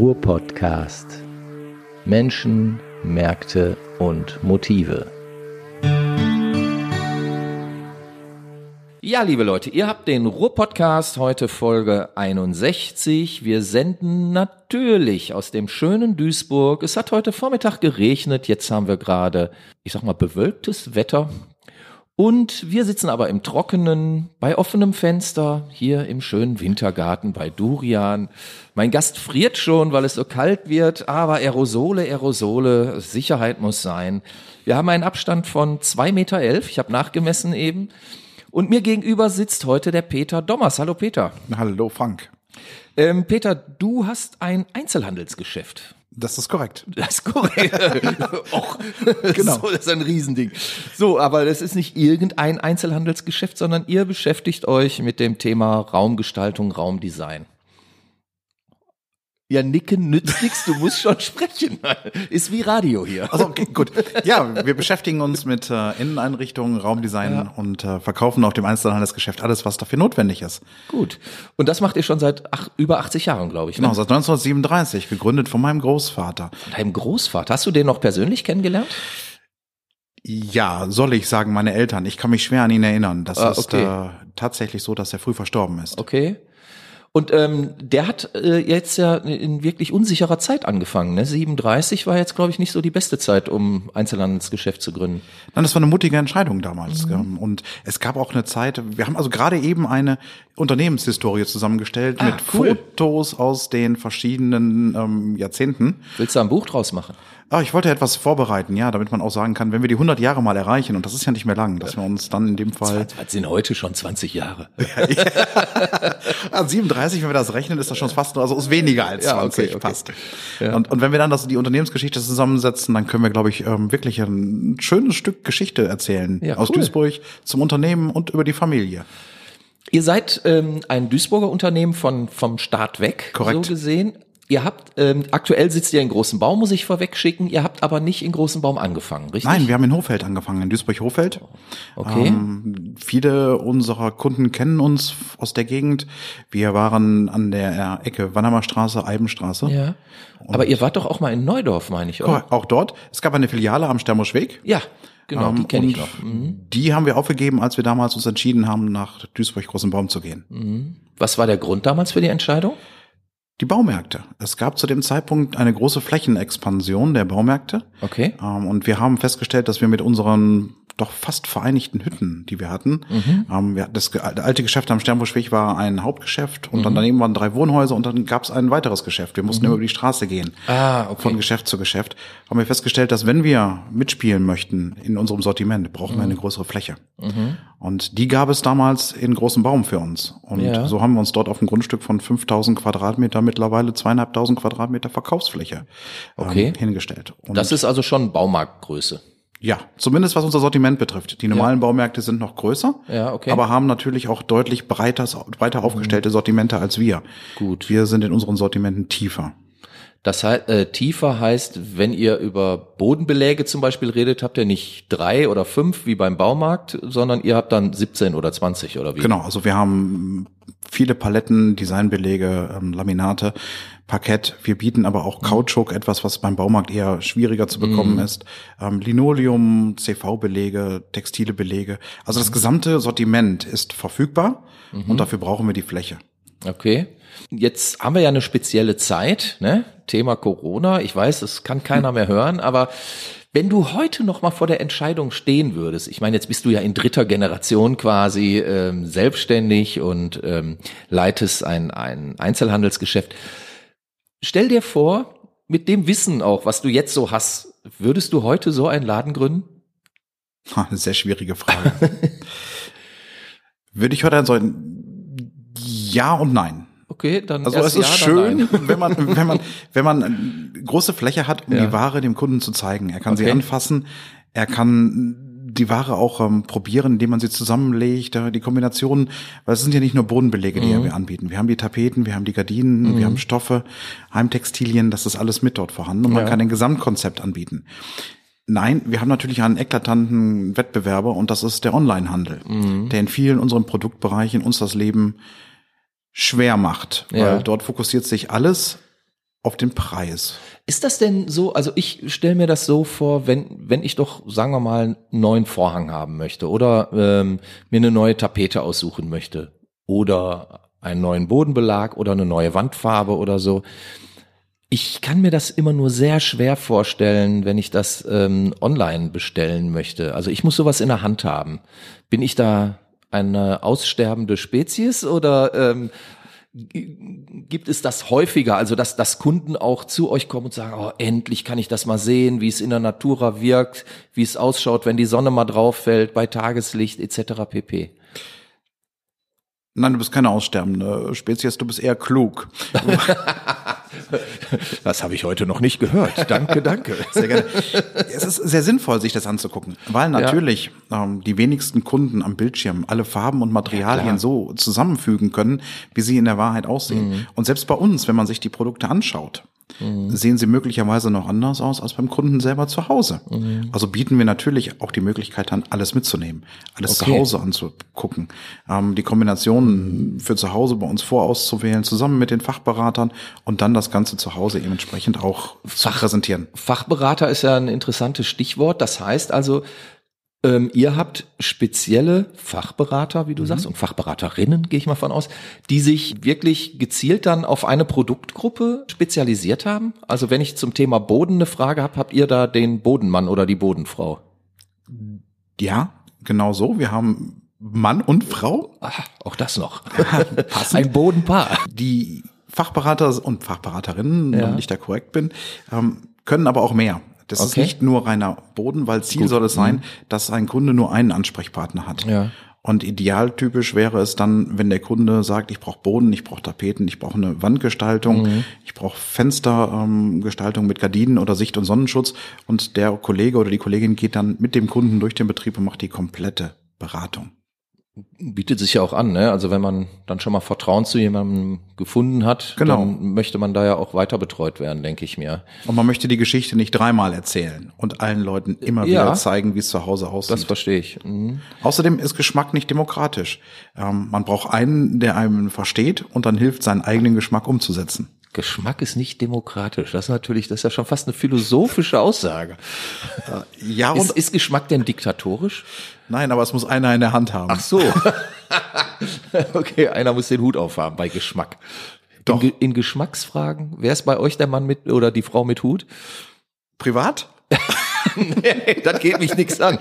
Ruhr-Podcast. Menschen, Märkte und Motive. Ja, liebe Leute, ihr habt den Ruhr-Podcast, heute Folge 61. Wir senden natürlich aus dem schönen Duisburg. Es hat heute Vormittag geregnet, jetzt haben wir gerade, ich sag mal, bewölktes Wetter. Und wir sitzen aber im Trockenen, bei offenem Fenster, hier im schönen Wintergarten bei Durian. Mein Gast friert schon, weil es so kalt wird, aber Aerosole, Aerosole, Sicherheit muss sein. Wir haben einen Abstand von zwei Meter, elf. ich habe nachgemessen eben. Und mir gegenüber sitzt heute der Peter Dommers. Hallo Peter. Hallo Frank. Ähm, Peter, du hast ein Einzelhandelsgeschäft. Das ist korrekt. Das ist korrekt. Och, genau. So, das ist ein Riesending. So, aber das ist nicht irgendein Einzelhandelsgeschäft, sondern ihr beschäftigt euch mit dem Thema Raumgestaltung, Raumdesign. Ja, nicken nützt nichts, du musst schon sprechen. Ist wie Radio hier. Also okay, gut. Ja, wir beschäftigen uns mit äh, Inneneinrichtungen, Raumdesign ja. und äh, verkaufen auf dem Einzelhandelsgeschäft alles, was dafür notwendig ist. Gut. Und das macht ihr schon seit ach, über 80 Jahren, glaube ich. Ne? Genau, seit 1937, gegründet von meinem Großvater. Deinem Großvater? Hast du den noch persönlich kennengelernt? Ja, soll ich sagen, meine Eltern. Ich kann mich schwer an ihn erinnern. Das ah, okay. ist äh, tatsächlich so, dass er früh verstorben ist. Okay. Und ähm, der hat äh, jetzt ja in wirklich unsicherer Zeit angefangen. Ne? 37 war jetzt, glaube ich, nicht so die beste Zeit, um Einzelhandelsgeschäft zu gründen. Nein, das war eine mutige Entscheidung damals. Mhm. Und es gab auch eine Zeit, wir haben also gerade eben eine Unternehmenshistorie zusammengestellt ah, mit cool. Fotos aus den verschiedenen ähm, Jahrzehnten. Willst du ein Buch draus machen? Ah, ich wollte etwas vorbereiten, ja, damit man auch sagen kann, wenn wir die 100 Jahre mal erreichen, und das ist ja nicht mehr lang, dass wir uns dann in dem Fall... Das sind heute schon 20 Jahre. ja, 37, wenn wir das rechnen, ist das schon fast, also ist weniger als 20, ja, okay, okay. passt. Ja. Und, und wenn wir dann das, die Unternehmensgeschichte zusammensetzen, dann können wir, glaube ich, ähm, wirklich ein schönes Stück Geschichte erzählen. Ja, aus cool. Duisburg zum Unternehmen und über die Familie. Ihr seid ähm, ein Duisburger Unternehmen von vom Staat weg, Korrekt. so gesehen. Ihr habt, ähm, aktuell sitzt ihr in Großen Baum, muss ich vorweg schicken. Ihr habt aber nicht in Großen Baum angefangen, richtig? Nein, wir haben in Hofeld angefangen, in Duisburg-Hofeld. Okay. Ähm, viele unserer Kunden kennen uns aus der Gegend. Wir waren an der Ecke Wannermer Straße, Eibenstraße. Ja. aber ihr wart doch auch mal in Neudorf, meine ich, oder? Auch dort. Es gab eine Filiale am Stermuschweg. Ja. Genau, die kenne ich noch. Mhm. Die haben wir aufgegeben, als wir damals uns entschieden haben, nach Duisburg-Großen Baum zu gehen. Mhm. Was war der Grund damals für die Entscheidung? Die Baumärkte. Es gab zu dem Zeitpunkt eine große Flächenexpansion der Baumärkte. Okay. Ähm, und wir haben festgestellt, dass wir mit unseren doch fast vereinigten Hütten, die wir hatten. Mhm. Ähm, wir, das alte Geschäft am Sternbuschweg war ein Hauptgeschäft und mhm. dann daneben waren drei Wohnhäuser und dann gab es ein weiteres Geschäft. Wir mussten mhm. immer über die Straße gehen. Ah, okay. Von Geschäft zu Geschäft. Haben wir festgestellt, dass wenn wir mitspielen möchten in unserem Sortiment, brauchen wir eine mhm. größere Fläche. Mhm. Und die gab es damals in großem Baum für uns. Und ja. so haben wir uns dort auf ein Grundstück von 5000 Quadratmeter mittlerweile zweieinhalbtausend Quadratmeter Verkaufsfläche okay. ähm, hingestellt. Und das ist also schon Baumarktgröße. Ja, zumindest was unser Sortiment betrifft. Die normalen ja. Baumärkte sind noch größer, ja, okay. aber haben natürlich auch deutlich breiter, breiter aufgestellte mhm. Sortimente als wir. Gut. Wir sind in unseren Sortimenten tiefer. Das heißt, äh, tiefer heißt, wenn ihr über Bodenbeläge zum Beispiel redet, habt ihr nicht drei oder fünf wie beim Baumarkt, sondern ihr habt dann 17 oder 20 oder wie? Genau, also wir haben viele Paletten, Designbelege, ähm, Laminate, Parkett. Wir bieten aber auch Kautschuk, etwas, was beim Baumarkt eher schwieriger zu bekommen mm. ist. Ähm, Linoleum, CV-Belege, textile Belege. Also das gesamte Sortiment ist verfügbar mhm. und dafür brauchen wir die Fläche. Okay. Jetzt haben wir ja eine spezielle Zeit, ne? Thema Corona. Ich weiß, das kann keiner mehr hören, aber wenn du heute noch mal vor der Entscheidung stehen würdest, ich meine, jetzt bist du ja in dritter Generation quasi ähm, selbstständig und ähm, leitest ein, ein Einzelhandelsgeschäft. Stell dir vor, mit dem Wissen auch, was du jetzt so hast, würdest du heute so einen Laden gründen? Eine sehr schwierige Frage. Würde ich heute so ein Ja und Nein. Okay, dann also es ist ja, schön, wenn man wenn man wenn man große Fläche hat, um ja. die Ware dem Kunden zu zeigen. Er kann okay. sie anfassen, er kann die Ware auch ähm, probieren, indem man sie zusammenlegt, äh, die Kombinationen, weil es sind ja nicht nur Bodenbelege, die mhm. wir anbieten. Wir haben die Tapeten, wir haben die Gardinen, mhm. wir haben Stoffe, Heimtextilien, das ist alles mit dort vorhanden und man kann ein Gesamtkonzept anbieten. Nein, wir haben natürlich einen eklatanten Wettbewerber und das ist der Onlinehandel, mhm. der in vielen unseren Produktbereichen uns das Leben schwer macht, weil ja. dort fokussiert sich alles auf den Preis. Ist das denn so, also ich stelle mir das so vor, wenn, wenn ich doch, sagen wir mal, einen neuen Vorhang haben möchte oder ähm, mir eine neue Tapete aussuchen möchte oder einen neuen Bodenbelag oder eine neue Wandfarbe oder so. Ich kann mir das immer nur sehr schwer vorstellen, wenn ich das ähm, online bestellen möchte. Also ich muss sowas in der Hand haben. Bin ich da eine aussterbende Spezies oder ähm, gibt es das häufiger, also dass, dass Kunden auch zu euch kommen und sagen, oh, endlich kann ich das mal sehen, wie es in der Natura wirkt, wie es ausschaut, wenn die Sonne mal drauf fällt, bei Tageslicht etc. pp. Nein, du bist keine aussterbende Spezies, du bist eher klug. das habe ich heute noch nicht gehört. Danke, danke. Sehr gerne. Es ist sehr sinnvoll, sich das anzugucken, weil natürlich ja. ähm, die wenigsten Kunden am Bildschirm alle Farben und Materialien ja, so zusammenfügen können, wie sie in der Wahrheit aussehen. Mhm. Und selbst bei uns, wenn man sich die Produkte anschaut, mhm. sehen sie möglicherweise noch anders aus als beim Kunden selber zu Hause. Mhm. Also bieten wir natürlich auch die Möglichkeit an, alles mitzunehmen, alles okay. zu Hause anzugucken, ähm, die Kombinationen für zu Hause bei uns vorauszuwählen, zusammen mit den Fachberatern und dann das Ganze zu Hause eben entsprechend auch Fach, zu präsentieren. Fachberater ist ja ein interessantes Stichwort. Das heißt also, ähm, ihr habt spezielle Fachberater, wie du mhm. sagst, und Fachberaterinnen, gehe ich mal von aus, die sich wirklich gezielt dann auf eine Produktgruppe spezialisiert haben. Also wenn ich zum Thema Boden eine Frage habe, habt ihr da den Bodenmann oder die Bodenfrau? Ja, genau so. Wir haben Mann und Frau. Ach, auch das noch. Ein Bodenpaar. Die Fachberater und Fachberaterinnen, ja. wenn ich da korrekt bin, ähm, können aber auch mehr. Das okay. ist nicht nur reiner Boden, weil Ziel Gut. soll es sein, mhm. dass ein Kunde nur einen Ansprechpartner hat. Ja. Und idealtypisch wäre es dann, wenn der Kunde sagt, ich brauche Boden, ich brauche Tapeten, ich brauche eine Wandgestaltung, mhm. ich brauche Fenstergestaltung ähm, mit Gardinen oder Sicht- und Sonnenschutz. Und der Kollege oder die Kollegin geht dann mit dem Kunden durch den Betrieb und macht die komplette Beratung bietet sich ja auch an, ne? Also wenn man dann schon mal Vertrauen zu jemandem gefunden hat, genau. dann möchte man da ja auch weiter betreut werden, denke ich mir. Und man möchte die Geschichte nicht dreimal erzählen und allen Leuten immer ja, wieder zeigen, wie es zu Hause aussieht. Das verstehe ich. Mhm. Außerdem ist Geschmack nicht demokratisch. Ähm, man braucht einen, der einem versteht und dann hilft, seinen eigenen Geschmack umzusetzen. Geschmack ist nicht demokratisch. Das ist natürlich, das ist ja schon fast eine philosophische Aussage. Ja, und ist, ist Geschmack denn diktatorisch? Nein, aber es muss einer in der Hand haben. Ach so. okay, einer muss den Hut aufhaben bei Geschmack. Doch. In, in Geschmacksfragen, wer ist bei euch der Mann mit oder die Frau mit Hut? Privat? nee, das geht mich nichts an.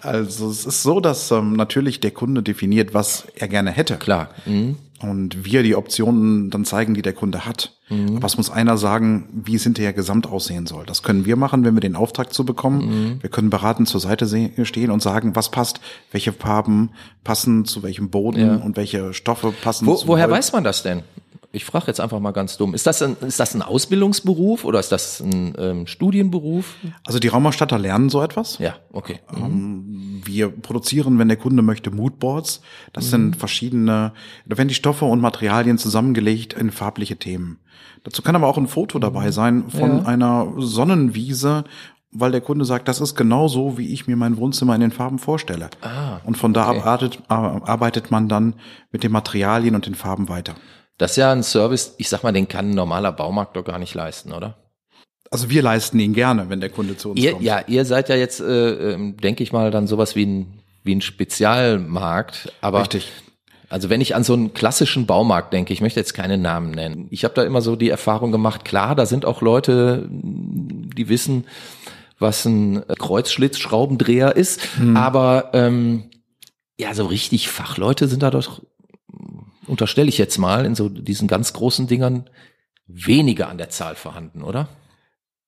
Also es ist so, dass ähm, natürlich der Kunde definiert, was er gerne hätte. Klar. Mhm. Und wir die Optionen dann zeigen, die der Kunde hat. Mhm. Aber es muss einer sagen, wie es hinterher gesamt aussehen soll. Das können wir machen, wenn wir den Auftrag zu bekommen. Mhm. Wir können beratend zur Seite stehen und sagen, was passt, welche Farben passen zu welchem Boden ja. und welche Stoffe passen. Wo, woher Holz. weiß man das denn? Ich frage jetzt einfach mal ganz dumm. Ist das ein, ist das ein Ausbildungsberuf oder ist das ein ähm, Studienberuf? Also die Raumausstatter lernen so etwas. Ja, okay. Mhm. Ähm, wir produzieren, wenn der Kunde möchte, Moodboards. Das mhm. sind verschiedene, da werden die Stoffe und Materialien zusammengelegt in farbliche Themen. Dazu kann aber auch ein Foto dabei mhm. sein von ja. einer Sonnenwiese weil der Kunde sagt, das ist genau so, wie ich mir mein Wohnzimmer in den Farben vorstelle. Ah, und von da okay. arbeitet, arbeitet man dann mit den Materialien und den Farben weiter. Das ist ja ein Service, ich sag mal, den kann ein normaler Baumarkt doch gar nicht leisten, oder? Also wir leisten ihn gerne, wenn der Kunde zu uns ihr, kommt. Ja, ihr seid ja jetzt, äh, ähm, denke ich mal, dann sowas wie ein, wie ein Spezialmarkt. Aber Richtig. Also wenn ich an so einen klassischen Baumarkt denke, ich möchte jetzt keine Namen nennen. Ich habe da immer so die Erfahrung gemacht, klar, da sind auch Leute, die wissen, was ein Kreuzschlitzschraubendreher ist, hm. aber ähm, ja, so richtig Fachleute sind da doch unterstelle ich jetzt mal, in so diesen ganz großen Dingern weniger an der Zahl vorhanden, oder?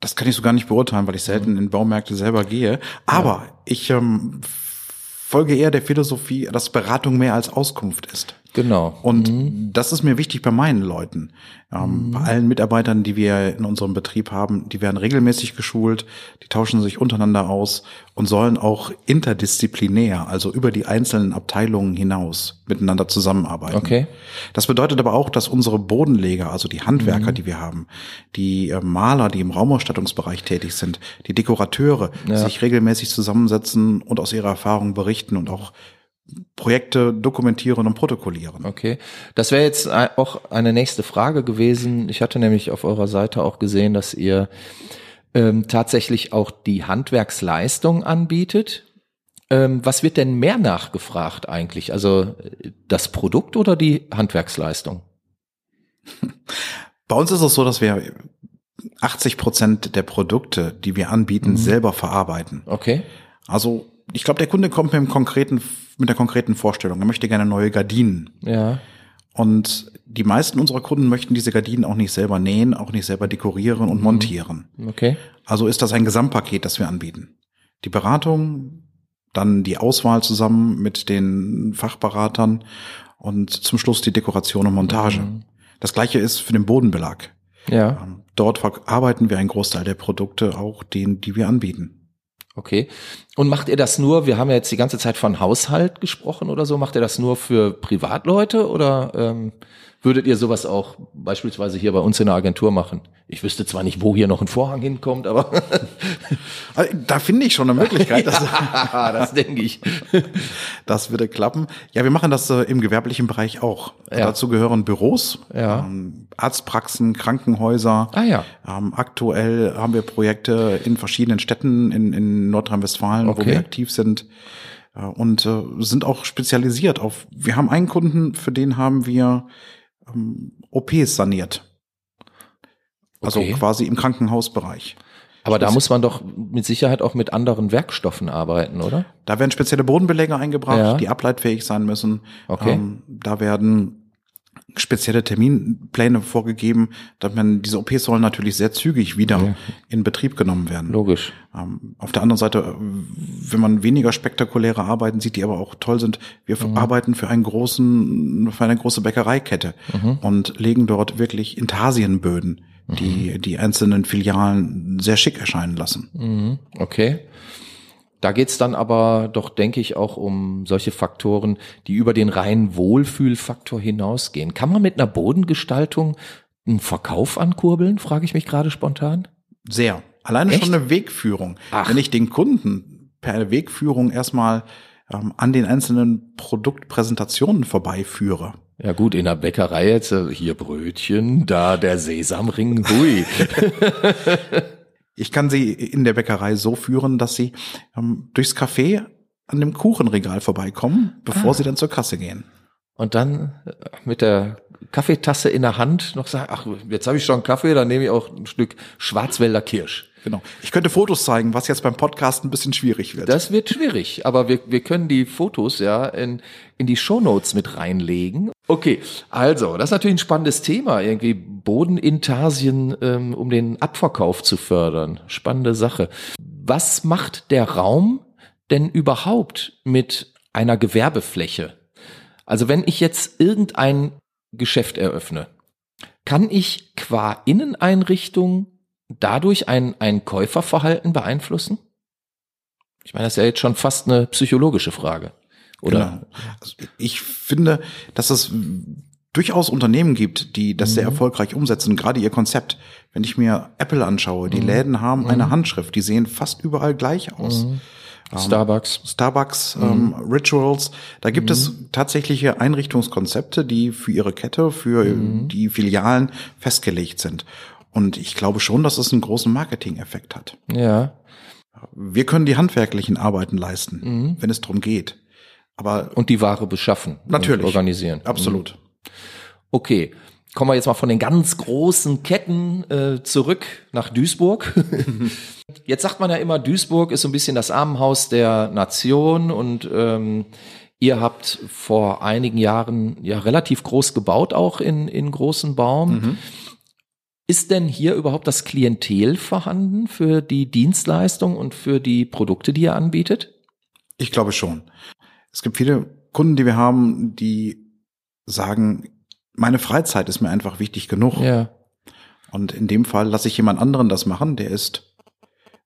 Das kann ich so gar nicht beurteilen, weil ich selten in Baumärkte selber gehe. Aber ja. ich ähm, folge eher der Philosophie, dass Beratung mehr als Auskunft ist. Genau. Und mhm. das ist mir wichtig bei meinen Leuten. Ähm, mhm. Bei allen Mitarbeitern, die wir in unserem Betrieb haben, die werden regelmäßig geschult, die tauschen sich untereinander aus und sollen auch interdisziplinär, also über die einzelnen Abteilungen hinaus miteinander zusammenarbeiten. Okay. Das bedeutet aber auch, dass unsere Bodenleger, also die Handwerker, mhm. die wir haben, die äh, Maler, die im Raumausstattungsbereich tätig sind, die Dekorateure, ja. sich regelmäßig zusammensetzen und aus ihrer Erfahrung berichten und auch Projekte dokumentieren und protokollieren. Okay, das wäre jetzt auch eine nächste Frage gewesen. Ich hatte nämlich auf eurer Seite auch gesehen, dass ihr ähm, tatsächlich auch die Handwerksleistung anbietet. Ähm, was wird denn mehr nachgefragt eigentlich? Also das Produkt oder die Handwerksleistung? Bei uns ist es so, dass wir 80 Prozent der Produkte, die wir anbieten, mhm. selber verarbeiten. Okay. Also ich glaube, der Kunde kommt mit einem konkreten, mit der konkreten Vorstellung. Er möchte gerne neue Gardinen. Ja. Und die meisten unserer Kunden möchten diese Gardinen auch nicht selber nähen, auch nicht selber dekorieren und mhm. montieren. Okay. Also ist das ein Gesamtpaket, das wir anbieten. Die Beratung, dann die Auswahl zusammen mit den Fachberatern und zum Schluss die Dekoration und Montage. Mhm. Das gleiche ist für den Bodenbelag. Ja. Ähm, dort verarbeiten wir einen Großteil der Produkte, auch den, die wir anbieten. Okay. Und macht ihr das nur, wir haben ja jetzt die ganze Zeit von Haushalt gesprochen oder so, macht ihr das nur für Privatleute oder ähm, würdet ihr sowas auch beispielsweise hier bei uns in der Agentur machen? Ich wüsste zwar nicht, wo hier noch ein Vorhang hinkommt, aber also, da finde ich schon eine Möglichkeit. ja, das denke ich. Das würde klappen. Ja, wir machen das äh, im gewerblichen Bereich auch. Ja. Dazu gehören Büros, ja. ähm, Arztpraxen, Krankenhäuser. Ah ja. Ähm, aktuell haben wir Projekte in verschiedenen Städten in, in Nordrhein-Westfalen, okay. wo wir aktiv sind äh, und äh, sind auch spezialisiert auf. Wir haben einen Kunden, für den haben wir OPs saniert. Also okay. quasi im Krankenhausbereich. Aber da muss man doch mit Sicherheit auch mit anderen Werkstoffen arbeiten, oder? Da werden spezielle Bodenbeläge eingebracht, ja. die ableitfähig sein müssen. Okay. Ähm, da werden spezielle Terminpläne vorgegeben, dass man diese OPs sollen natürlich sehr zügig wieder ja. in Betrieb genommen werden. Logisch. Ähm, auf der anderen Seite, wenn man weniger spektakuläre Arbeiten sieht, die aber auch toll sind, wir mhm. arbeiten für einen großen, für eine große Bäckereikette mhm. und legen dort wirklich Intarsienböden, die mhm. die einzelnen Filialen sehr schick erscheinen lassen. Mhm. Okay. Da geht's dann aber doch, denke ich, auch um solche Faktoren, die über den reinen Wohlfühlfaktor hinausgehen. Kann man mit einer Bodengestaltung einen Verkauf ankurbeln, frage ich mich gerade spontan? Sehr. Alleine Echt? schon eine Wegführung. Ach. Wenn ich den Kunden per Wegführung erstmal ähm, an den einzelnen Produktpräsentationen vorbeiführe. Ja gut, in der Bäckerei jetzt äh, hier Brötchen, da der Sesamring, hui. Ich kann sie in der Bäckerei so führen, dass sie ähm, durchs Café an dem Kuchenregal vorbeikommen, bevor ah. sie dann zur Kasse gehen. Und dann äh, mit der Kaffeetasse in der Hand noch sagen, ach, jetzt habe ich schon Kaffee, dann nehme ich auch ein Stück Schwarzwälder Kirsch. Genau. Ich könnte Fotos zeigen, was jetzt beim Podcast ein bisschen schwierig wird. Das wird schwierig, aber wir, wir können die Fotos ja in, in die Shownotes mit reinlegen. Okay, also, das ist natürlich ein spannendes Thema, irgendwie Bodenintarsien, ähm, um den Abverkauf zu fördern. Spannende Sache. Was macht der Raum denn überhaupt mit einer Gewerbefläche? Also wenn ich jetzt irgendein Geschäft eröffne, kann ich qua Inneneinrichtung dadurch ein, ein Käuferverhalten beeinflussen? Ich meine, das ist ja jetzt schon fast eine psychologische Frage. Oder? Genau. Ich finde, dass es durchaus Unternehmen gibt, die das mhm. sehr erfolgreich umsetzen, gerade ihr Konzept. Wenn ich mir Apple anschaue, die mhm. Läden haben eine mhm. Handschrift, die sehen fast überall gleich aus. Mhm. Ähm, Starbucks. Starbucks, ähm, Rituals. Da gibt es tatsächliche Einrichtungskonzepte, die für ihre Kette, für die Filialen festgelegt sind. Und ich glaube schon, dass es einen großen Marketing-Effekt hat. Ja. Wir können die handwerklichen Arbeiten leisten, mhm. wenn es darum geht. Aber und die Ware beschaffen, natürlich organisieren. Absolut. Mhm. Okay, kommen wir jetzt mal von den ganz großen Ketten äh, zurück nach Duisburg. jetzt sagt man ja immer, Duisburg ist so ein bisschen das Armenhaus der Nation und ähm, ihr habt vor einigen Jahren ja relativ groß gebaut, auch in, in großen Baum. Mhm. Ist denn hier überhaupt das Klientel vorhanden für die Dienstleistung und für die Produkte, die ihr anbietet? Ich glaube schon. Es gibt viele Kunden, die wir haben, die sagen, meine Freizeit ist mir einfach wichtig genug. Ja. Und in dem Fall lasse ich jemand anderen das machen, der ist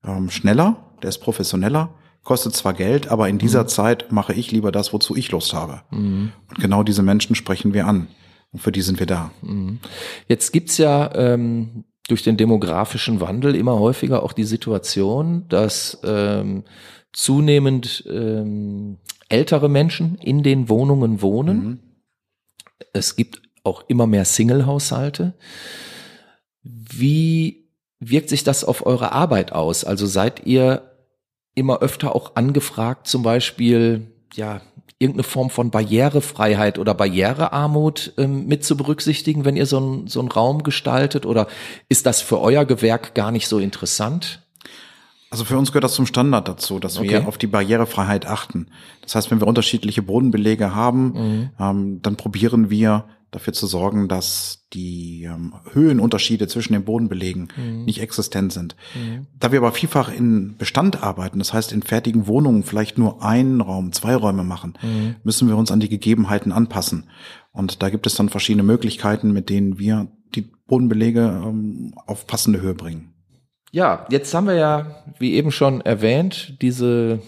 ähm, schneller, der ist professioneller, kostet zwar Geld, aber in dieser mhm. Zeit mache ich lieber das, wozu ich Lust habe. Mhm. Und genau diese Menschen sprechen wir an. Und für die sind wir da. Mhm. Jetzt gibt's ja ähm, durch den demografischen Wandel immer häufiger auch die Situation, dass ähm, zunehmend ähm, ältere Menschen in den Wohnungen wohnen. Mhm. Es gibt auch immer mehr Single-Haushalte. Wie wirkt sich das auf eure Arbeit aus? Also seid ihr immer öfter auch angefragt, zum Beispiel, ja, irgendeine Form von Barrierefreiheit oder Barrierearmut ähm, mit zu berücksichtigen, wenn ihr so, ein, so einen Raum gestaltet? Oder ist das für euer Gewerk gar nicht so interessant? Also für uns gehört das zum Standard dazu, dass okay. wir auf die Barrierefreiheit achten. Das heißt, wenn wir unterschiedliche Bodenbelege haben, mhm. ähm, dann probieren wir dafür zu sorgen, dass die ähm, Höhenunterschiede zwischen den Bodenbelegen mhm. nicht existent sind. Mhm. Da wir aber vielfach in Bestand arbeiten, das heißt in fertigen Wohnungen vielleicht nur einen Raum, zwei Räume machen, mhm. müssen wir uns an die Gegebenheiten anpassen. Und da gibt es dann verschiedene Möglichkeiten, mit denen wir die Bodenbelege ähm, auf passende Höhe bringen. Ja, jetzt haben wir ja, wie eben schon erwähnt, diese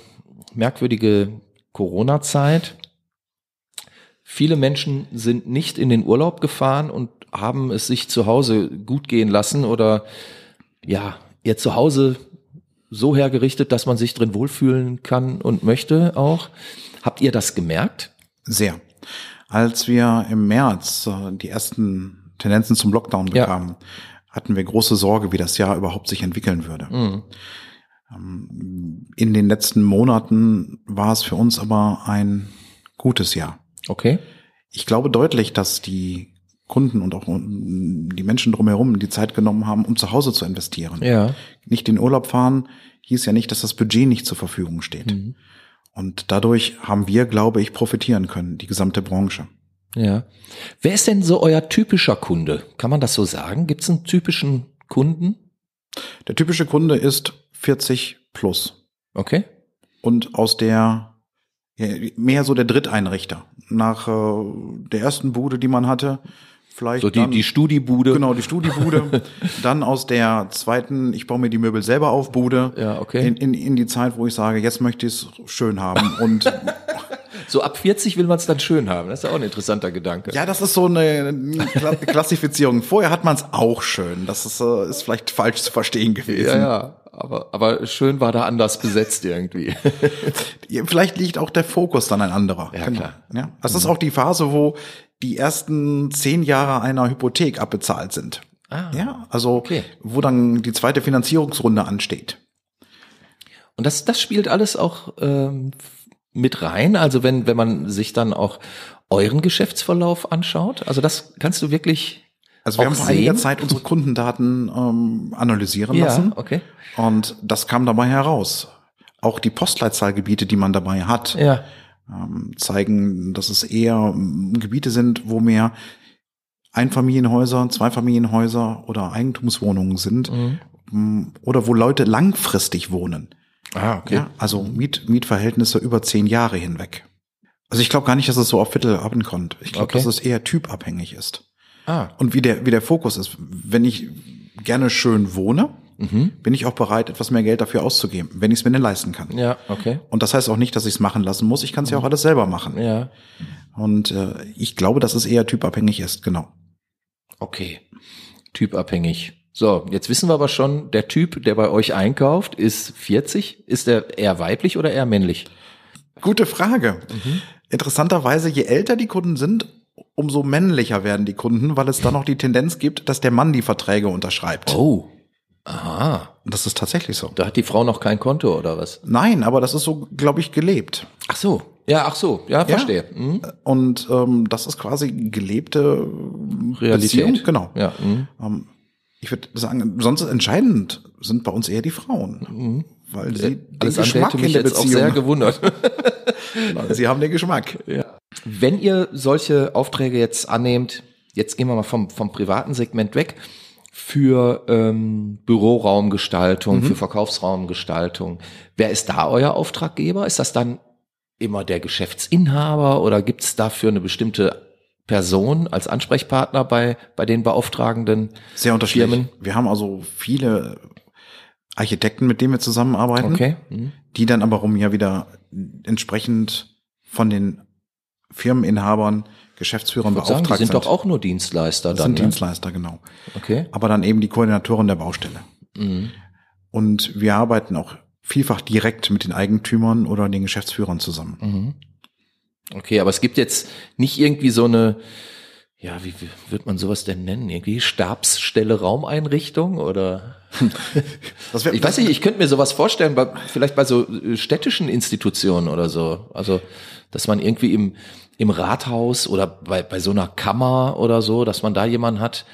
merkwürdige Corona-Zeit. Viele Menschen sind nicht in den Urlaub gefahren und haben es sich zu Hause gut gehen lassen oder ja, ihr Zuhause so hergerichtet, dass man sich drin wohlfühlen kann und möchte auch. Habt ihr das gemerkt? Sehr. Als wir im März äh, die ersten Tendenzen zum Lockdown bekamen, ja. Hatten wir große Sorge, wie das Jahr überhaupt sich entwickeln würde. Mhm. Ähm, in den letzten Monaten war es für uns aber ein gutes Jahr. Okay. Ich glaube deutlich, dass die Kunden und auch die Menschen drumherum die Zeit genommen haben, um zu Hause zu investieren. Ja. Nicht in Urlaub fahren hieß ja nicht, dass das Budget nicht zur Verfügung steht. Mhm. Und dadurch haben wir, glaube ich, profitieren können, die gesamte Branche. Ja. Wer ist denn so euer typischer Kunde? Kann man das so sagen? Gibt es einen typischen Kunden? Der typische Kunde ist 40 plus. Okay. Und aus der mehr so der Dritteinrichter. Nach äh, der ersten Bude, die man hatte, vielleicht. So die, dann, die Studibude. Genau, die Studibude. dann aus der zweiten, ich baue mir die Möbel selber auf, Bude. Ja, okay. In, in, in die Zeit, wo ich sage, jetzt möchte ich es schön haben. Und so ab 40 will man es dann schön haben. Das ist ja auch ein interessanter Gedanke. Ja, das ist so eine Klassifizierung. Vorher hat man es auch schön. Das ist, äh, ist vielleicht falsch zu verstehen gewesen. Ja, ja. Aber, aber schön war da anders besetzt irgendwie. Vielleicht liegt auch der Fokus dann ein anderer. Ja, genau. klar. Ja, das ist auch die Phase, wo die ersten zehn Jahre einer Hypothek abbezahlt sind. Ah, ja, also okay. wo dann die zweite Finanzierungsrunde ansteht. Und das, das spielt alles auch ähm, mit rein. Also wenn, wenn man sich dann auch euren Geschäftsverlauf anschaut. Also das kannst du wirklich also wir haben vor einiger Zeit unsere Kundendaten ähm, analysieren ja, lassen. Okay. Und das kam dabei heraus. Auch die Postleitzahlgebiete, die man dabei hat, ja. ähm, zeigen, dass es eher ähm, Gebiete sind, wo mehr Einfamilienhäuser, Zweifamilienhäuser oder Eigentumswohnungen sind mhm. Ähm, oder wo Leute langfristig wohnen. Ah, okay. Ja, also Miet, Mietverhältnisse über zehn Jahre hinweg. Also ich glaube gar nicht, dass es so auf Viertel kommt. Ich glaube, okay. dass es eher typabhängig ist. Ah. Und wie der, wie der Fokus ist. Wenn ich gerne schön wohne, mhm. bin ich auch bereit, etwas mehr Geld dafür auszugeben, wenn ich es mir denn leisten kann. Ja, okay. Und das heißt auch nicht, dass ich es machen lassen muss. Ich kann es ja auch alles selber machen. Ja. Und äh, ich glaube, dass es eher typabhängig ist, genau. Okay. Typabhängig. So, jetzt wissen wir aber schon, der Typ, der bei euch einkauft, ist 40. Ist er eher weiblich oder eher männlich? Gute Frage. Mhm. Interessanterweise, je älter die Kunden sind, umso männlicher werden die Kunden, weil es dann noch die Tendenz gibt, dass der Mann die Verträge unterschreibt. Oh. Aha. Das ist tatsächlich so. Da hat die Frau noch kein Konto oder was? Nein, aber das ist so, glaube ich, gelebt. Ach so. Ja, ach so. Ja, verstehe. Ja. Mhm. Und ähm, das ist quasi gelebte Realität. Beziehung. Genau. Ja. Mhm. Ähm, ich würde sagen, sonst entscheidend sind bei uns eher die Frauen. Mhm. Weil sie Alles den Geschmack in der Beziehung. auch sehr gewundert. sie haben den Geschmack. Ja. Wenn ihr solche Aufträge jetzt annehmt, jetzt gehen wir mal vom, vom privaten Segment weg, für ähm, Büroraumgestaltung, mhm. für Verkaufsraumgestaltung, wer ist da euer Auftraggeber? Ist das dann immer der Geschäftsinhaber oder gibt es dafür eine bestimmte Person als Ansprechpartner bei, bei den beauftragenden Sehr unterschiedlich. Firmen? Wir haben also viele Architekten, mit denen wir zusammenarbeiten, okay. Mhm. die dann aber rum ja wieder entsprechend von den Firmeninhabern, Geschäftsführern beauftragt sagen, die sind. doch auch nur Dienstleister das dann. Sind ne? Dienstleister, genau. Okay. Aber dann eben die Koordinatoren der Baustelle. Mhm. Und wir arbeiten auch vielfach direkt mit den Eigentümern oder den Geschäftsführern zusammen. Mhm. Okay, aber es gibt jetzt nicht irgendwie so eine, ja, wie, wie wird man sowas denn nennen? Irgendwie Stabsstelle Raumeinrichtung oder? wär, ich weiß nicht, ich könnte mir sowas vorstellen, bei, vielleicht bei so äh, städtischen Institutionen oder so. Also, dass man irgendwie im, im Rathaus oder bei, bei so einer Kammer oder so, dass man da jemanden hat,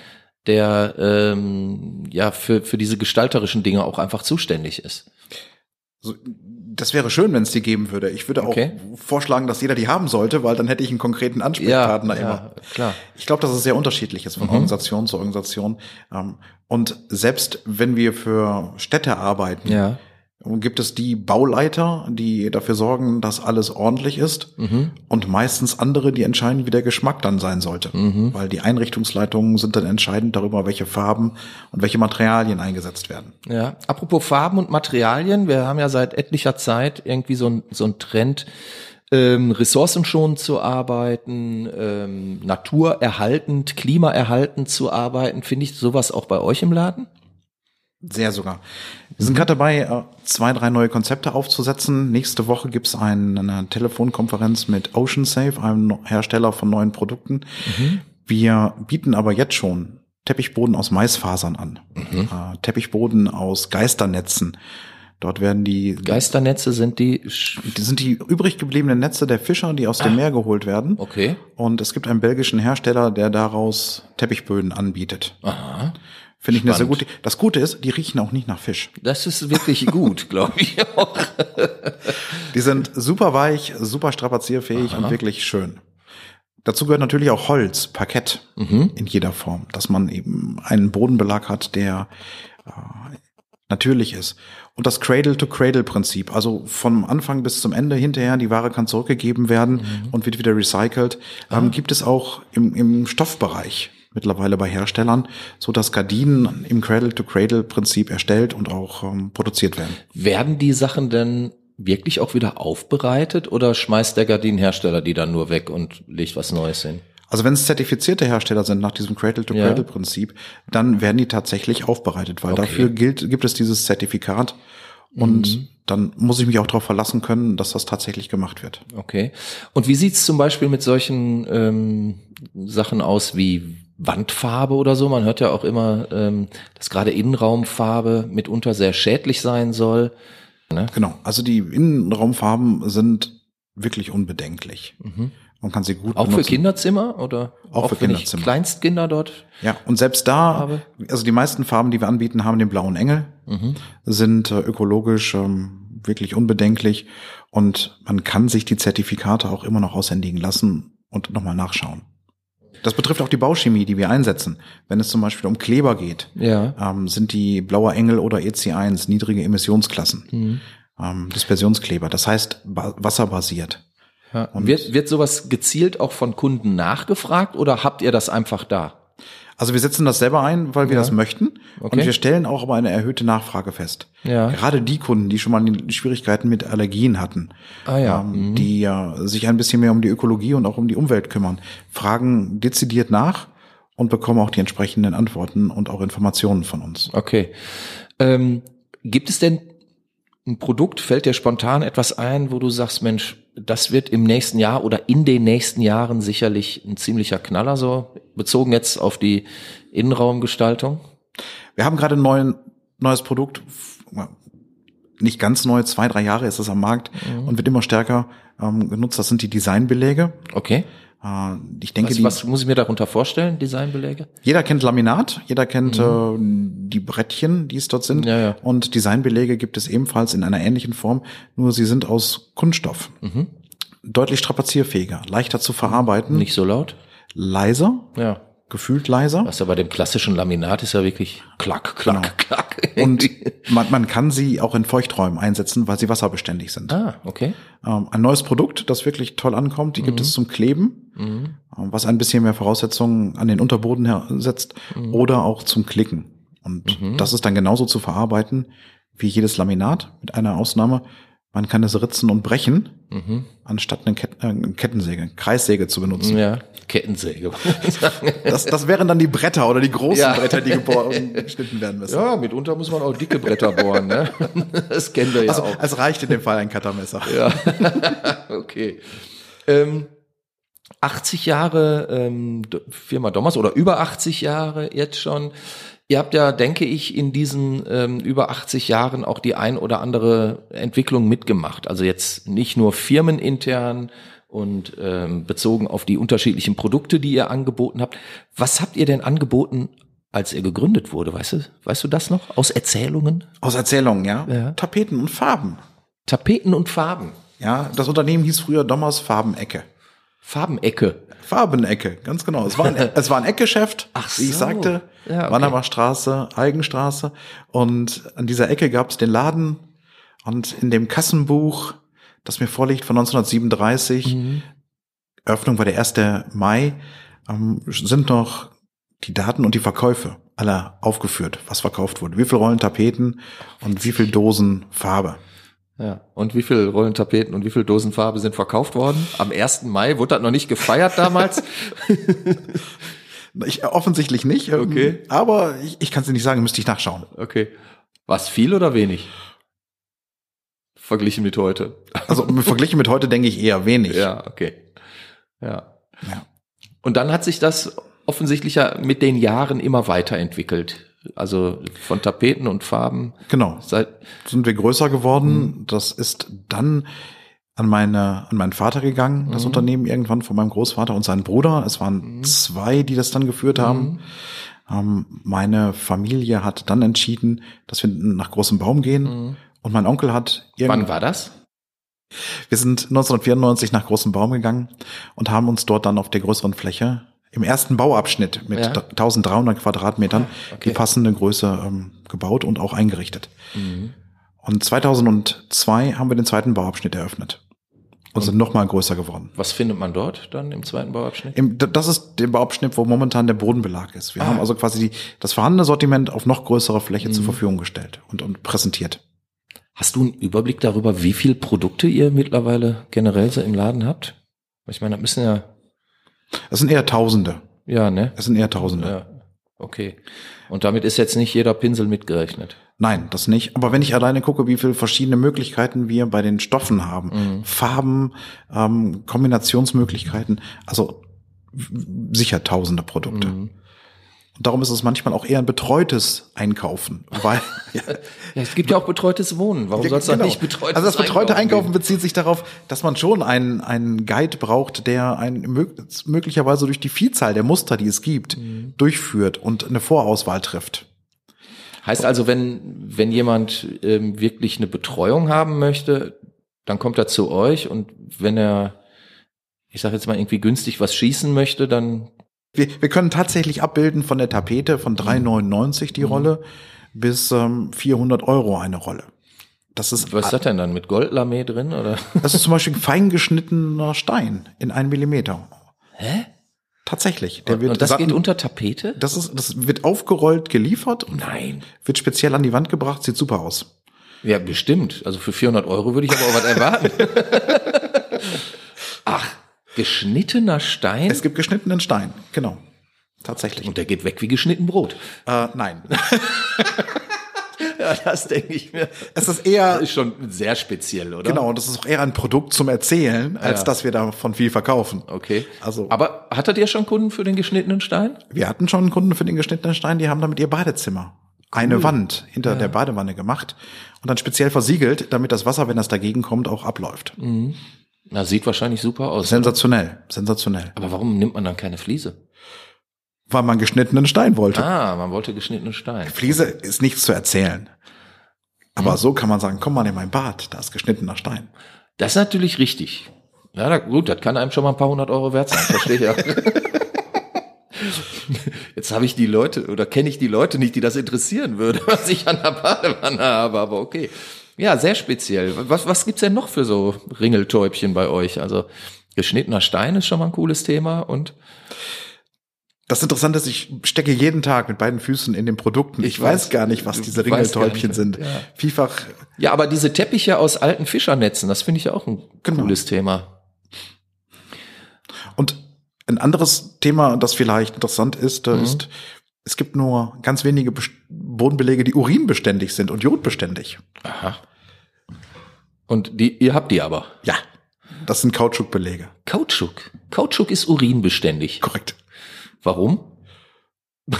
der ähm, ja für, für diese gestalterischen Dinge auch einfach zuständig ist. So, das wäre schön, wenn es die geben würde. Ich würde okay. auch vorschlagen, dass jeder die haben sollte, weil dann hätte ich einen konkreten Ansprechpartner ja, immer. Ja, klar. Ich glaube, dass es sehr unterschiedlich ist von mhm. Organisation zu Organisation. Ähm, und selbst wenn wir für Städte arbeiten, ja gibt es die Bauleiter, die dafür sorgen, dass alles ordentlich ist mhm. und meistens andere, die entscheiden, wie der Geschmack dann sein sollte. Mhm. Weil die Einrichtungsleitungen sind dann entscheidend darüber, welche Farben und welche Materialien eingesetzt werden. Ja, apropos Farben und Materialien, wir haben ja seit etlicher Zeit irgendwie so ein, so ein Trend, ähm, ressourcenschonend zu arbeiten, ähm, naturerhaltend, klimaerhaltend zu arbeiten. Finde ich sowas auch bei euch im Laden? Sehr sogar. Wir sind gerade dabei, äh, zwei, drei neue Konzepte aufzusetzen. Nächste Woche gibt's eine Telefonkonferenz mit OceanSafe, einem Hersteller von neuen Produkten. Mhm. Wir bieten aber jetzt schon Teppichboden aus Maisfasern an, mhm. Äh, Teppichboden aus Geisternetzen. Dort werden die Geisternetze sind die die sind die übrig gebliebenen Netze der Fischer, die aus dem ah. Meer geholt werden. Okay. Und es gibt einen belgischen Hersteller, der daraus Teppichböden anbietet. Aha. Finde ich eine sehr gute. Das Gute ist, die riechen auch nicht nach Fisch. Das ist wirklich gut, glaube ich auch. die sind super weich, super strapazierfähig Aha. und wirklich schön. Dazu gehört natürlich auch Holz, Parkett mhm. in jeder Form, dass man eben einen Bodenbelag hat, der äh, natürlich ist. Und das Cradle-to-Cradle-Prinzip, also vom Anfang bis zum Ende hinterher, die Ware kann zurückgegeben werden mhm. und wird wieder recycelt, ähm, ah. gibt es auch im, im Stoffbereich mittlerweile bei Herstellern, so dass Gardinen im Cradle-to-Cradle-Prinzip erstellt und auch ähm, produziert werden. Werden die Sachen denn wirklich auch wieder aufbereitet oder schmeißt der Gardinenhersteller die dann nur weg und legt was Neues hin? Also wenn es zertifizierte Hersteller sind nach diesem Cradle-to-Cradle-Prinzip, dann werden die tatsächlich aufbereitet, weil okay. dafür gilt, gibt es dieses Zertifikat und mhm. dann muss ich mich auch darauf verlassen können, dass das tatsächlich gemacht wird. Okay. Und wie sieht's zum Beispiel mit solchen ähm, Sachen aus wie Wandfarbe oder so. Man hört ja auch immer, ähm, dass gerade Innenraumfarbe mitunter sehr schädlich sein soll. Ne? Genau, also die Innenraumfarben sind wirklich unbedenklich. Mhm. Man kann sie gut Auch benutzen. für Kinderzimmer oder auch, auch für Kinderzimmer. Kleinstkinder dort? Ja, und selbst da, habe? also die meisten Farben, die wir anbieten, haben den blauen Engel, mhm. sind äh, ökologisch ähm, wirklich unbedenklich und man kann sich die Zertifikate auch immer noch aushändigen lassen und nochmal nachschauen. Das betrifft auch die Bauchemie, die wir einsetzen. Wenn es zum Beispiel um Kleber geht, ja. ähm, sind die Blauer Engel oder EC1 niedrige Emissionsklassen. Mhm. Ähm, Dispersionskleber, das heißt wasserbasiert. Ja. wird, wird sowas gezielt auch von Kunden nachgefragt oder habt ihr das einfach da? Also wir setzen das selber ein, weil wir ja. das möchten. Okay. Und wir stellen auch aber eine erhöhte Nachfrage fest. Ja. Gerade die Kunden, die schon mal die Schwierigkeiten mit Allergien hatten, ah, ja. ähm, mhm. die ja sich ein bisschen mehr um die Ökologie und auch um die Umwelt kümmern, fragen dezidiert nach und bekommen auch die entsprechenden Antworten und auch Informationen von uns. Okay. Ähm, gibt es denn ein Produkt, fällt dir spontan etwas ein, wo du sagst, Mensch, das wird im nächsten Jahr oder in den nächsten Jahren sicherlich ein ziemlicher Knaller, so bezogen jetzt auf die Innenraumgestaltung? Wir haben gerade ein neuen, neues Produkt, nicht ganz neu, zwei, drei Jahre ist es am Markt mhm. und wird immer stärker ähm, genutzt. Das sind die Designbeläge. Okay. Äh, ich denke, was, die, was muss ich mir darunter vorstellen, Designbeläge? Jeder kennt Laminat, jeder kennt mhm. äh, die Brettchen, die es dort sind. Ja, ja. Und Designbeläge gibt es ebenfalls in einer ähnlichen Form, nur sie sind aus Kunststoff. Mhm. Deutlich strapazierfähiger, leichter zu verarbeiten. Nicht so laut? Leiser. Ja gefühlt leiser. Was ja bei dem klassischen Laminat ist ja wirklich klack, klack, genau. klack. Und man, man kann sie auch in Feuchträumen einsetzen, weil sie wasserbeständig sind. Ah, okay. Ähm, ein neues Produkt, das wirklich toll ankommt, die mhm. gibt es zum Kleben, mhm. Ähm, was ein bisschen mehr Voraussetzungen an den Unterboden setzt mhm. oder auch zum Klicken. Und mhm. das ist dann genauso zu verarbeiten wie jedes Laminat, mit einer Ausnahme. Man kann es ritzen und brechen, mhm. anstatt eine Ket äh, Kettensäge, Kreissäge zu benutzen. Ja, Kettensäge. das, das wären dann die Bretter oder die großen ja. Bretter, die geschnitten werden müssen. Ja, mitunter muss man auch dicke Bretter bohren. Ne? Das kennen wir ja also, auch. Es reicht in dem Fall ein Cuttermesser. Ja, okay. Ähm, 80 Jahre ähm, Firma Dommers oder über 80 Jahre jetzt schon. Ihr habt ja, denke ich, in diesen ähm, über 80 Jahren auch die ein oder andere Entwicklung mitgemacht. Also jetzt nicht nur firmenintern und ähm, bezogen auf die unterschiedlichen Produkte, die ihr angeboten habt. Was habt ihr denn angeboten, als ihr gegründet wurde? Weißt du, weißt du das noch? Aus Erzählungen? Aus Erzählungen, ja. ja. Tapeten und Farben. Tapeten und Farben. Ja, das Unternehmen hieß früher Dommers Farbenecke. Farbenecke. Farbenecke, ganz genau. Es war ein, es war ein Eckgeschäft, Ach so. wie ich sagte. Ja, okay. Wannermer Straße, Eigenstraße. Und an dieser Ecke gab es den Laden. Und in dem Kassenbuch, das mir vorliegt von 1937, mhm. Eröffnung war der 1. Mai, ähm, sind noch die Daten und die Verkäufe aller aufgeführt, was verkauft wurde. Wie viel Rollen Tapeten und wie viel Dosen Farbe. Ja. Und wie viel Rollen Tapeten und wie viel Dosen Farbe sind verkauft worden? Am 1. Mai wurde das noch nicht gefeiert damals? ich, offensichtlich nicht. Ähm, okay. Aber ich, ich kann es dir nicht sagen, müsste ich nachschauen. Okay. Was viel oder wenig? Verglichen mit heute. Also verglichen mit heute denke ich eher wenig. Ja, okay. Ja. ja. Und dann hat sich das offensichtlich ja mit den Jahren immer weiterentwickelt. Also von Tapeten und Farben. Genau. Seit sind wir größer geworden. Mhm. Das ist dann an meine an meinen Vater gegangen, das mhm. Unternehmen irgendwann von meinem Großvater und seinem Bruder. Es waren mhm. zwei, die das dann geführt haben. Mhm. Ähm, meine Familie hat dann entschieden, dass wir nach Großem Baum gehen. Mhm. Und mein Onkel hat Wann war das? Wir sind 1994 nach Großem Baum gegangen und haben uns dort dann auf der größeren Fläche im ersten Bauabschnitt mit ja. 1300 Quadratmetern ah, okay. die passende Größe ähm, gebaut und auch eingerichtet. Mhm. Und 2002 haben wir den zweiten Bauabschnitt eröffnet. Und, und sind noch mal größer geworden. Was findet man dort dann im zweiten Bauabschnitt? Im, das ist der Bauabschnitt, wo momentan der Bodenbelag ist. Wir ah. haben also quasi die, das vorhandene Sortiment auf noch größere Fläche mhm. zur Verfügung gestellt und, und präsentiert. Hast du einen Überblick darüber, wie viel Produkte ihr mittlerweile generell so im Laden habt? Ich meine, das müssen ja es sind eher Tausende. Ja, ne? Es sind eher Tausende. Ja. Okay. Und damit ist jetzt nicht jeder Pinsel mitgerechnet. Nein, das nicht. Aber wenn ich alleine gucke, wie viele verschiedene Möglichkeiten wir bei den Stoffen haben, mhm. Farben, ähm, Kombinationsmöglichkeiten, also sicher tausende Produkte. Mhm. Und darum ist es manchmal auch eher ein betreutes Einkaufen, weil ja, ja es gibt ja auch betreutes Wohnen. Warum ja, soll es genau. dann nicht betreutes Also das betreute Einkaufen, Einkaufen bezieht sich darauf, dass man schon einen einen Guide braucht, der einen möglicherweise durch die Vielzahl der Muster, die es gibt, mhm. durchführt und eine Vorauswahl trifft. Heißt also, wenn wenn jemand ähm, wirklich eine Betreuung haben möchte, dann kommt er zu euch und wenn er ich sage jetzt mal irgendwie günstig was schießen möchte, dann wir, wir können tatsächlich abbilden von der Tapete von 3,99 die mhm. Rolle bis ähm, 400 Euro eine Rolle. Das ist Was ist das denn dann mit Goldlamé drin oder? Das ist zum Beispiel fein geschnittener Stein in einen Millimeter. Hä? Tatsächlich. Der und, wird und das satten, geht unter Tapete? Das ist, das wird aufgerollt, geliefert und Nein. wird speziell an die Wand gebracht, sieht super aus. Ja, bestimmt. Also für 400 Euro würde ich aber auch was erwarten. Ach, Geschnittener Stein? Es gibt geschnittenen Stein, genau. Tatsächlich. Und der geht weg wie geschnitten Brot. Äh, nein. ja, das denke ich mir. Es ist eher. Das ist schon sehr speziell, oder? Genau, und das ist auch eher ein Produkt zum Erzählen, als ja. dass wir davon viel verkaufen. Okay. Also. Aber hattet ihr schon Kunden für den geschnittenen Stein? Wir hatten schon Kunden für den geschnittenen Stein, die haben damit ihr Badezimmer eine cool. Wand hinter ja. der Badewanne gemacht und dann speziell versiegelt, damit das Wasser, wenn das dagegen kommt, auch abläuft. Mhm. Na, sieht wahrscheinlich super aus. Sensationell, sensationell. Aber warum nimmt man dann keine Fliese? Weil man geschnittenen Stein wollte. Ah, man wollte geschnittenen Stein. Fliese ist nichts zu erzählen. Aber hm. so kann man sagen, komm mal in mein Bad, da ist geschnittener Stein. Das ist natürlich richtig. Ja, da, gut, das kann einem schon mal ein paar hundert Euro wert sein, verstehe ich ja. Jetzt habe ich die Leute oder kenne ich die Leute nicht, die das interessieren würde, was ich an der Badewanne habe, aber okay. Ja, sehr speziell. Was, was gibt's denn noch für so Ringeltäubchen bei euch? Also geschnittener Stein ist schon mal ein cooles Thema und Das Interessante ist, ich stecke jeden Tag mit beiden Füßen in den Produkten. Ich, ich weiß, weiß, gar nicht, was diese Ringeltäubchen sind. Ja. Vielfach. Ja, aber diese Teppiche aus alten Fischernetzen, das finde ich ja auch ein genau. cooles Thema. Und ein anderes Thema, das vielleicht interessant ist, mhm. ist, es gibt nur ganz wenige Bodenbelege, die urinbeständig sind und jodbeständig. Aha. Und die, ihr habt die aber? Ja. Das sind Kautschukbelege. Kautschuk? Kautschuk ist urinbeständig. Korrekt. Warum?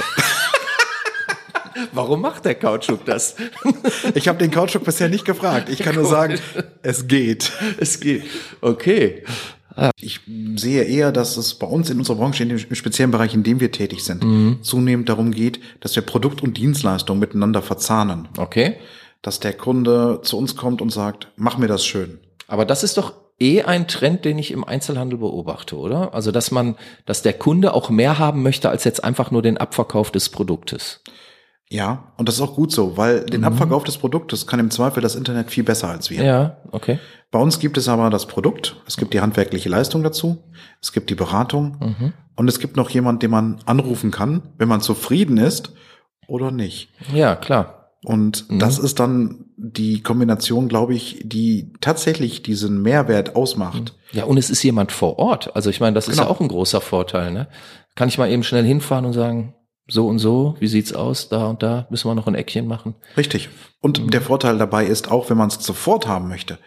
Warum macht der Kautschuk das? ich habe den Kautschuk bisher nicht gefragt. Ich kann nur sagen, es geht. Es geht. Okay. Ich sehe eher, dass es bei uns in unserer Branche, in dem speziellen Bereich, in dem wir tätig sind, mhm. zunehmend darum geht, dass wir Produkt und Dienstleistung miteinander verzahnen. Okay. Dass der Kunde zu uns kommt und sagt, mach mir das schön. Aber das ist doch eh ein Trend, den ich im Einzelhandel beobachte, oder? Also, dass man, dass der Kunde auch mehr haben möchte als jetzt einfach nur den Abverkauf des Produktes. Ja, und das ist auch gut so, weil den mhm. Abverkauf des Produktes kann im Zweifel das Internet viel besser als wir. Ja, okay. Bei uns gibt es aber das Produkt, es gibt die handwerkliche Leistung dazu, es gibt die Beratung mhm. und es gibt noch jemand, den man anrufen kann, wenn man zufrieden ist oder nicht. Ja, klar. Und mhm. das ist dann die Kombination, glaube ich, die tatsächlich diesen Mehrwert ausmacht. Ja, und es ist jemand vor Ort. Also ich meine, das ist genau. ja auch ein großer Vorteil. Ne? Kann ich mal eben schnell hinfahren und sagen, so und so, wie sieht's aus, da und da müssen wir noch ein Eckchen machen. Richtig. Und mhm. der Vorteil dabei ist auch, wenn man es sofort haben möchte,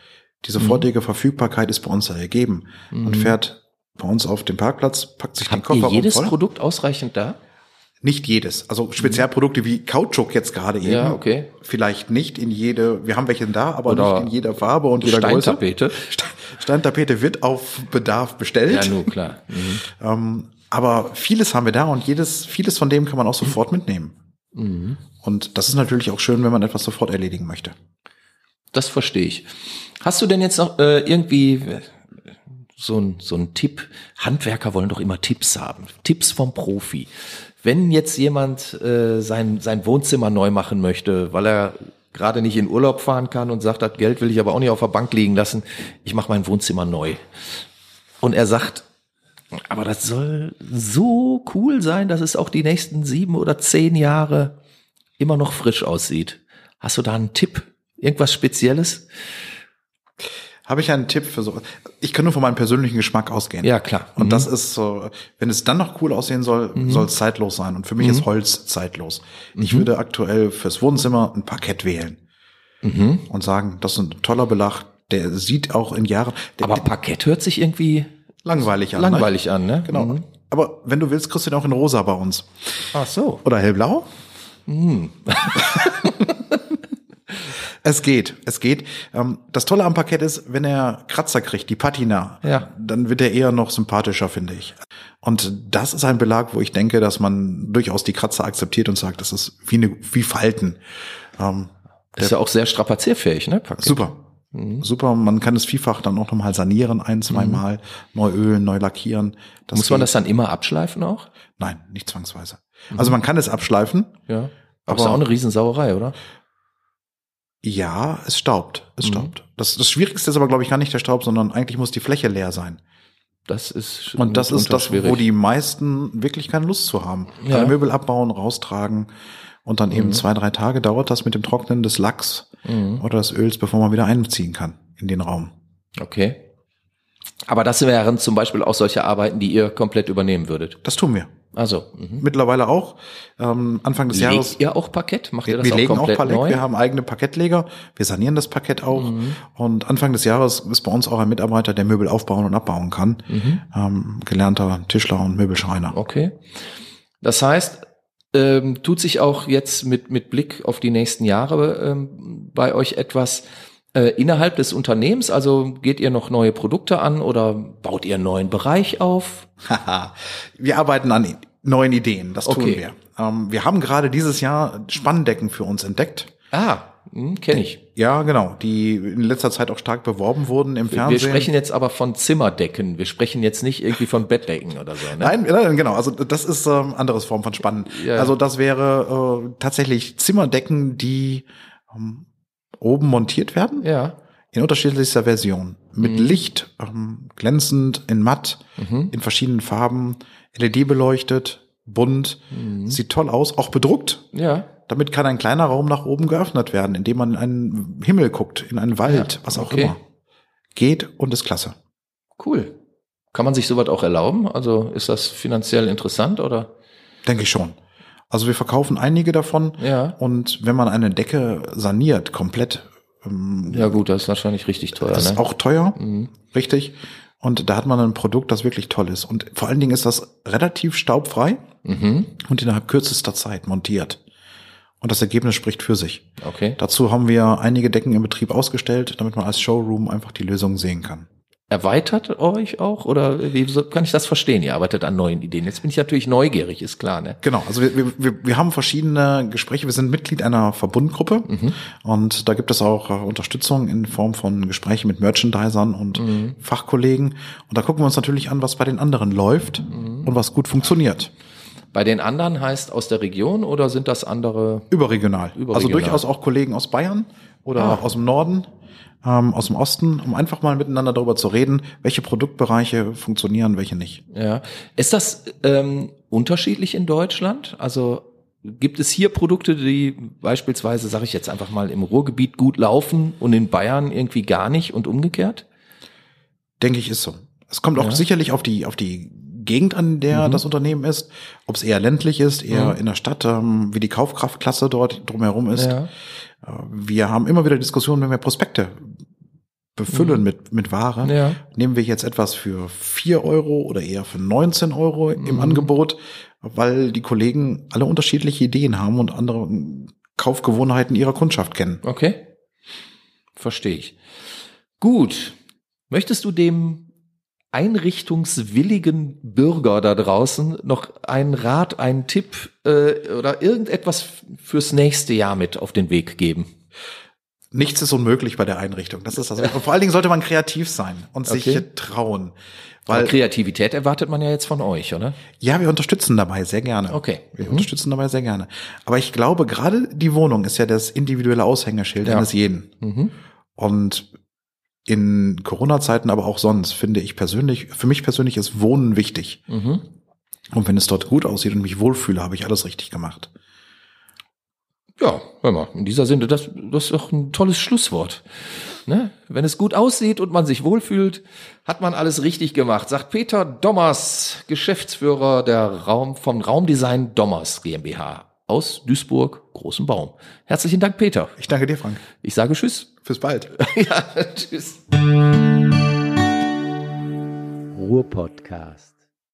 die sofortige mhm. Verfügbarkeit ist bei uns ja ergeben. Man mhm. fährt bei uns auf dem Parkplatz, packt sich Habt den Koffer ihr jedes voll. Produkt ausreichend da? Nicht jedes. Also Spezialprodukte wie Kautschuk jetzt gerade eben. Ja, okay. Vielleicht nicht in jede, wir haben welche da, aber Oder nicht in jeder Farbe und jeder Steintapete. Größe. Steintapete wird auf Bedarf bestellt. Ja, nur klar. Mhm. Ähm, aber vieles haben wir da und jedes, vieles von dem kann man auch sofort mitnehmen. Mhm. Und das ist natürlich auch schön, wenn man etwas sofort erledigen möchte. Das verstehe ich. Hast du denn jetzt noch äh, irgendwie so ein, so ein Tipp? Handwerker wollen doch immer Tipps haben. Tipps vom Profi. Wenn jetzt jemand äh, sein, sein Wohnzimmer neu machen möchte, weil er gerade nicht in Urlaub fahren kann und sagt, das Geld will ich aber auch nicht auf der Bank liegen lassen, ich mache mein Wohnzimmer neu. Und er sagt, aber das soll so cool sein, dass es auch die nächsten sieben oder zehn Jahre immer noch frisch aussieht. Hast du da einen Tipp? Irgendwas Spezielles? Habe ich einen Tipp für so? Ich kann nur von meinem persönlichen Geschmack ausgehen. Ja, klar. Und mhm. das ist so, wenn es dann noch cool aussehen soll, mhm. soll es zeitlos sein. Und für mich mhm. ist Holz zeitlos. Ich mhm. würde aktuell fürs Wohnzimmer ein Parkett wählen. Mhm. Und sagen, das ist ein toller Belag, der sieht auch in Jahren. Der, Aber Parkett hört sich irgendwie Langweilig an. Ne? Langweilig ne? an, ne? Genau. Mhm. Aber wenn du willst, kriegst du den auch in rosa bei uns. Ach so. Oder hellblau? Mhm. es geht, es geht. Ähm, das Tolle am Parkett ist, wenn er Kratzer kriegt, die Patina, ja. dann wird er eher noch sympathischer, finde ich. Und das ist ein Belag, wo ich denke, dass man durchaus die Kratzer akzeptiert und sagt, das ist wie, eine, wie Falten. Ähm, ist ja auch sehr strapazierfähig, ne? Parkett. Super. Mhm. Super, man kann es vielfach dann auch nochmal sanieren, ein, zweimal, mhm. neu ölen, neu lackieren. Das Muss man das dann immer abschleifen auch? Nein, nicht zwangsweise. Mhm. Also man kann es abschleifen. Ja. Aber, aber ist auch eine Riesensauerei, oder? Ja, es staubt. Es mhm. staubt. Das, das Schwierigste ist aber, glaube ich, gar nicht der Staub, sondern eigentlich muss die Fläche leer sein. Das ist und das ist das, wo die meisten wirklich keine Lust zu haben. Ja. Möbel abbauen, raustragen und dann eben mhm. zwei, drei Tage dauert das mit dem Trocknen des Lacks mhm. oder des Öls, bevor man wieder einziehen kann in den Raum. Okay. Aber das wären zum Beispiel auch solche Arbeiten, die ihr komplett übernehmen würdet. Das tun wir. Also mhm. mittlerweile auch. Ähm, Anfang des Legt Jahres. ihr auch Parkett? Macht ihr das wir auch legen komplett auch Parkett. neu? Wir haben eigene Parkettleger. Wir sanieren das Parkett auch. Mhm. Und Anfang des Jahres ist bei uns auch ein Mitarbeiter, der Möbel aufbauen und abbauen kann. Mhm. Ähm, gelernter Tischler und Möbelschreiner. Okay. Das heißt, ähm, tut sich auch jetzt mit, mit Blick auf die nächsten Jahre ähm, bei euch etwas äh, innerhalb des Unternehmens? Also geht ihr noch neue Produkte an oder baut ihr einen neuen Bereich auf? wir arbeiten an neuen Ideen, das tun okay. wir. Ähm, wir haben gerade dieses Jahr Spanndecken für uns entdeckt. Ah, hm, kenne ich. Ja, genau, die in letzter Zeit auch stark beworben wurden im Fernsehen. Wir sprechen jetzt aber von Zimmerdecken. Wir sprechen jetzt nicht irgendwie von Bettdecken oder so. Ne? Nein, nein, genau. Also das ist ähm, anderes Form von Spannen. Ja. Also das wäre äh, tatsächlich Zimmerdecken, die ähm, oben montiert werden. Ja. In unterschiedlichster Version. Mit mhm. Licht, ähm, glänzend, in matt, mhm. in verschiedenen Farben, LED beleuchtet, bunt, mhm. sieht toll aus, auch bedruckt. Ja. Damit kann ein kleiner Raum nach oben geöffnet werden, indem man in einen Himmel guckt, in einen Wald, ja, was auch okay. immer. Geht und ist klasse. Cool. Kann man sich sowas auch erlauben? Also ist das finanziell interessant oder? Denke ich schon. Also wir verkaufen einige davon. Ja. Und wenn man eine Decke saniert, komplett. Ähm, ja gut, das ist wahrscheinlich richtig teuer. Das ne? ist auch teuer, mhm. richtig. Und da hat man ein Produkt, das wirklich toll ist. Und vor allen Dingen ist das relativ staubfrei mhm. und innerhalb kürzester Zeit montiert. Und das Ergebnis spricht für sich. Okay. Dazu haben wir einige Decken im Betrieb ausgestellt, damit man als Showroom einfach die Lösung sehen kann erweitert euch auch oder wie kann ich das verstehen? Ihr arbeitet an neuen Ideen. Jetzt bin ich natürlich neugierig, ist klar, ne? Genau, also wir, wir, wir haben verschiedene Gespräche. Wir sind Mitglied einer Verbundgruppe mhm. und da gibt es auch äh, Unterstützung in Form von Gesprächen mit Merchandisern und mhm. Fachkollegen. Und da gucken wir uns natürlich an, was bei den anderen läuft mhm. und was gut funktioniert. Bei den anderen heißt aus der Region oder sind das andere? Überregional. Überregional. Also durchaus auch Kollegen aus Bayern oder ah. aus dem Norden ähm, aus dem Osten, um einfach mal miteinander darüber zu reden, welche Produktbereiche funktionieren, welche nicht. Ja. Ist das ähm, unterschiedlich in Deutschland? Also gibt es hier Produkte, die beispielsweise, sage ich jetzt einfach mal, im Ruhrgebiet gut laufen und in Bayern irgendwie gar nicht und umgekehrt? Denke ich, ist so. Es kommt auch ja. sicherlich auf die, auf die Gegend an, der mhm. das Unternehmen ist, ob es eher ländlich ist, eher mhm. in der Stadt, ähm, wie die Kaufkraftklasse dort drumherum ist. Ja. Äh, wir haben immer wieder Diskussionen, wenn wir Prospekte befüllen mhm. mit, mit Ware. Ja. Nehmen wir jetzt etwas für vier Euro oder eher für 19 Euro mhm. im Angebot, weil die Kollegen alle unterschiedliche Ideen haben und andere Kaufgewohnheiten ihrer Kundschaft kennen. Okay. Verstehe ich. Gut. Möchtest du dem einrichtungswilligen Bürger da draußen noch einen Rat, einen Tipp äh, oder irgendetwas fürs nächste Jahr mit auf den Weg geben? Nichts ist unmöglich bei der Einrichtung. Das ist also, vor allen Dingen sollte man kreativ sein und okay. sich trauen. Weil Aber Kreativität erwartet man ja jetzt von euch, oder? Ja, wir unterstützen dabei sehr gerne. Okay. Wir mhm. unterstützen dabei sehr gerne. Aber ich glaube, gerade die Wohnung ist ja das individuelle Aushängeschild ja. eines jeden. Mhm. Und in Corona-Zeiten, aber auch sonst, finde ich persönlich, für mich persönlich ist Wohnen wichtig. Mhm. Und wenn es dort gut aussieht und mich wohlfühle, habe ich alles richtig gemacht. Ja, hör mal, in dieser Sinne, das, das ist doch ein tolles Schlusswort. Ne? Wenn es gut aussieht und man sich wohlfühlt, hat man alles richtig gemacht, sagt Peter Dommers, Geschäftsführer der Raum, vom Raumdesign Dommers GmbH aus Duisburg, Großen Baum. Herzlichen Dank, Peter. Ich danke dir, Frank. Ich sage Tschüss. Fürs bald. ja, tschüss. Ruhr Podcast.